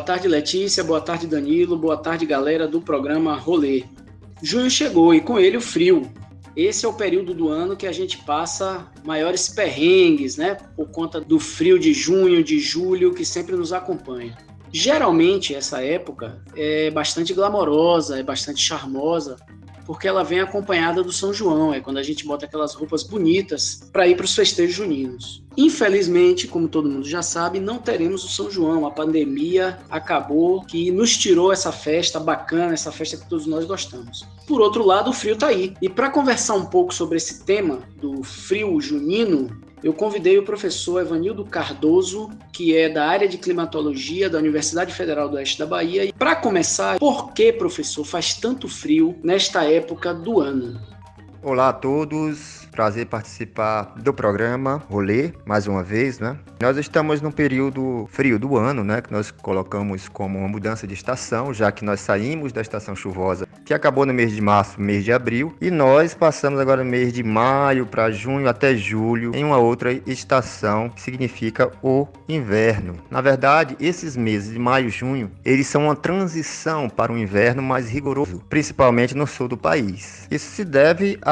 Boa tarde, Letícia. Boa tarde, Danilo. Boa tarde, galera do programa Rolê. Junho chegou e com ele o frio. Esse é o período do ano que a gente passa maiores perrengues, né? Por conta do frio de junho, de julho, que sempre nos acompanha. Geralmente, essa época é bastante glamourosa, é bastante charmosa, porque ela vem acompanhada do São João, é quando a gente bota aquelas roupas bonitas para ir para os festejos juninos. Infelizmente, como todo mundo já sabe, não teremos o São João. A pandemia acabou que nos tirou essa festa bacana, essa festa que todos nós gostamos. Por outro lado, o frio está aí. E para conversar um pouco sobre esse tema do frio junino, eu convidei o professor Evanildo Cardoso, que é da área de climatologia da Universidade Federal do Oeste da Bahia. E para começar, por que, professor, faz tanto frio nesta época do ano? Olá a todos, Prazer participar do programa Rolê, mais uma vez, né? Nós estamos num período frio do ano, né? Que nós colocamos como uma mudança de estação, já que nós saímos da estação chuvosa, que acabou no mês de março, mês de abril, e nós passamos agora no mês de maio para junho até julho em uma outra estação, que significa o inverno. Na verdade, esses meses de maio e junho, eles são uma transição para um inverno mais rigoroso, principalmente no sul do país. Isso se deve a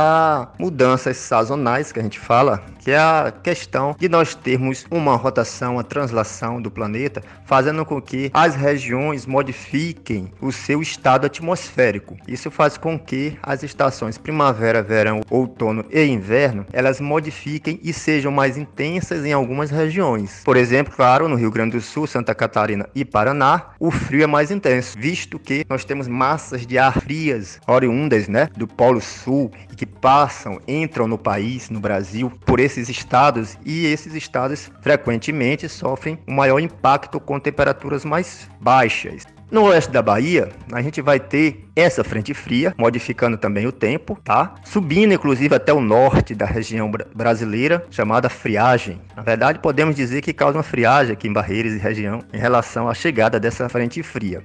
mudanças sazonais que a gente fala, que é a questão de nós termos uma rotação, a translação do planeta, fazendo com que as regiões modifiquem o seu estado atmosférico. Isso faz com que as estações primavera, verão, outono e inverno, elas modifiquem e sejam mais intensas em algumas regiões. Por exemplo, claro, no Rio Grande do Sul, Santa Catarina e Paraná, o frio é mais intenso, visto que nós temos massas de ar frias oriundas, né, do Polo Sul e que passam, entram no país, no Brasil, por esses estados e esses estados frequentemente sofrem um maior impacto com temperaturas mais baixas. No oeste da Bahia, a gente vai ter essa frente fria, modificando também o tempo, tá? Subindo inclusive até o norte da região brasileira, chamada friagem. Na verdade, podemos dizer que causa uma friagem aqui em Barreiras e região em relação à chegada dessa frente fria.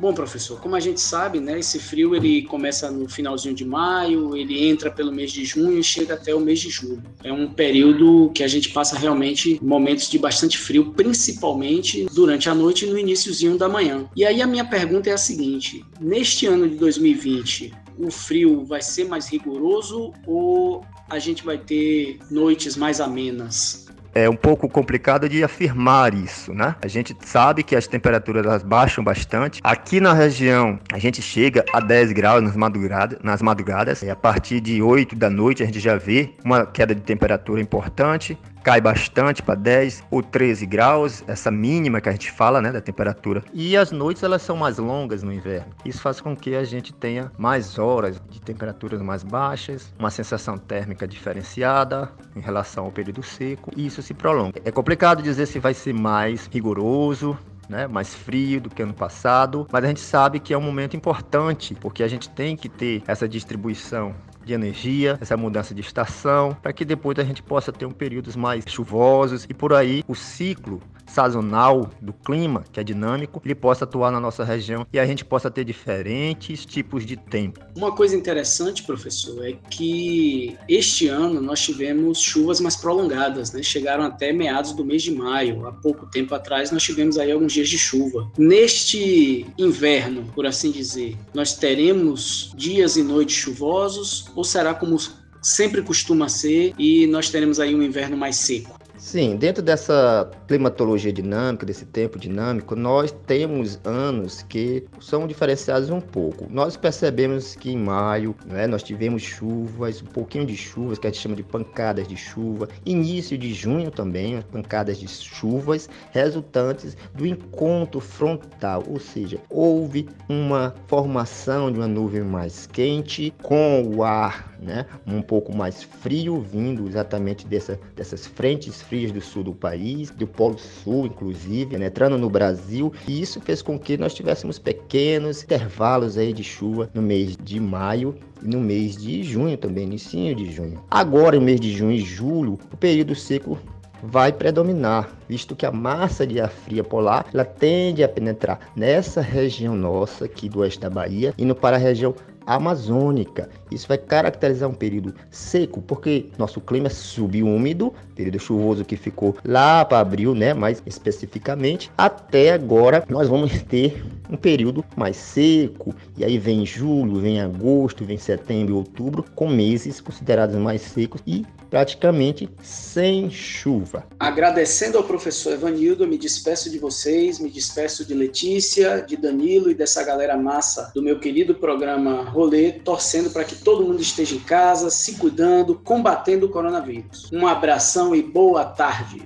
Bom, professor, como a gente sabe, né, esse frio ele começa no finalzinho de maio, ele entra pelo mês de junho e chega até o mês de julho. É um período que a gente passa realmente momentos de bastante frio, principalmente durante a noite e no iníciozinho da manhã. E aí a minha pergunta é a seguinte: neste ano de 2020, o frio vai ser mais rigoroso ou a gente vai ter noites mais amenas? É um pouco complicado de afirmar isso, né? A gente sabe que as temperaturas elas baixam bastante. Aqui na região, a gente chega a 10 graus nas nas madrugadas e a partir de 8 da noite a gente já vê uma queda de temperatura importante cai bastante para 10 ou 13 graus, essa mínima que a gente fala, né, da temperatura. E as noites elas são mais longas no inverno. Isso faz com que a gente tenha mais horas de temperaturas mais baixas, uma sensação térmica diferenciada em relação ao período seco, e isso se prolonga. É complicado dizer se vai ser mais rigoroso, né, mais frio do que ano passado, mas a gente sabe que é um momento importante, porque a gente tem que ter essa distribuição de energia, essa mudança de estação, para que depois a gente possa ter um períodos mais chuvosos e por aí o ciclo sazonal do clima, que é dinâmico, ele possa atuar na nossa região e a gente possa ter diferentes tipos de tempo. Uma coisa interessante, professor, é que este ano nós tivemos chuvas mais prolongadas, né? Chegaram até meados do mês de maio. Há pouco tempo atrás nós tivemos aí alguns dias de chuva. Neste inverno, por assim dizer, nós teremos dias e noites chuvosos ou será como sempre costuma ser e nós teremos aí um inverno mais seco? Sim, dentro dessa climatologia dinâmica, desse tempo dinâmico, nós temos anos que são diferenciados um pouco. Nós percebemos que em maio né, nós tivemos chuvas, um pouquinho de chuvas, que a gente chama de pancadas de chuva. Início de junho também, pancadas de chuvas resultantes do encontro frontal, ou seja, houve uma formação de uma nuvem mais quente com o ar né, um pouco mais frio vindo exatamente dessa, dessas frentes frias do sul do país, do Polo Sul, inclusive, né, entrando no Brasil, e isso fez com que nós tivéssemos pequenos intervalos aí de chuva no mês de maio e no mês de junho também, início de junho. Agora, no mês de junho e julho, o período seco vai predominar, visto que a massa de ar fria polar ela tende a penetrar nessa região nossa aqui do oeste da Bahia, indo para a região amazônica. Isso vai caracterizar um período seco, porque nosso clima é subúmido, período chuvoso que ficou lá para abril, né? Mais especificamente, até agora nós vamos ter um período mais seco, e aí vem julho, vem agosto, vem setembro outubro, com meses considerados mais secos e praticamente sem chuva. Agradecendo ao professor Evanildo, me despeço de vocês, me despeço de Letícia, de Danilo e dessa galera massa do meu querido programa Rolê, torcendo para que todo mundo esteja em casa, se cuidando, combatendo o coronavírus. Um abração e boa tarde.